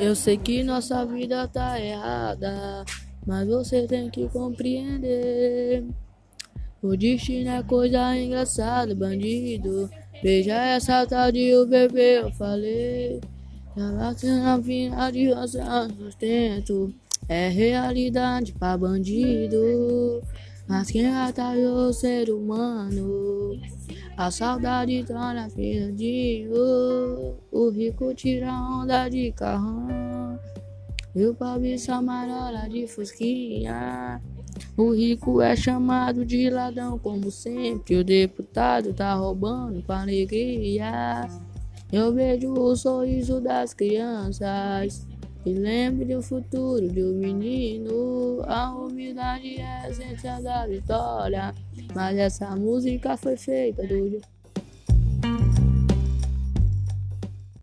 Eu sei que nossa vida tá errada, mas você tem que compreender. O destino é coisa engraçada, bandido. Veja essa tal de o bebê, eu falei. Ela tem a final de roça, sustento. É realidade pra bandido. Mas quem atalhou o ser humano? A saudade tá na de rico tira onda de carrão. E o pobre só marola de fusquinha. O rico é chamado de ladrão, como sempre. O deputado tá roubando com alegria. Eu vejo o sorriso das crianças. E lembre do futuro do menino. A humildade é a essência da vitória. Mas essa música foi feita do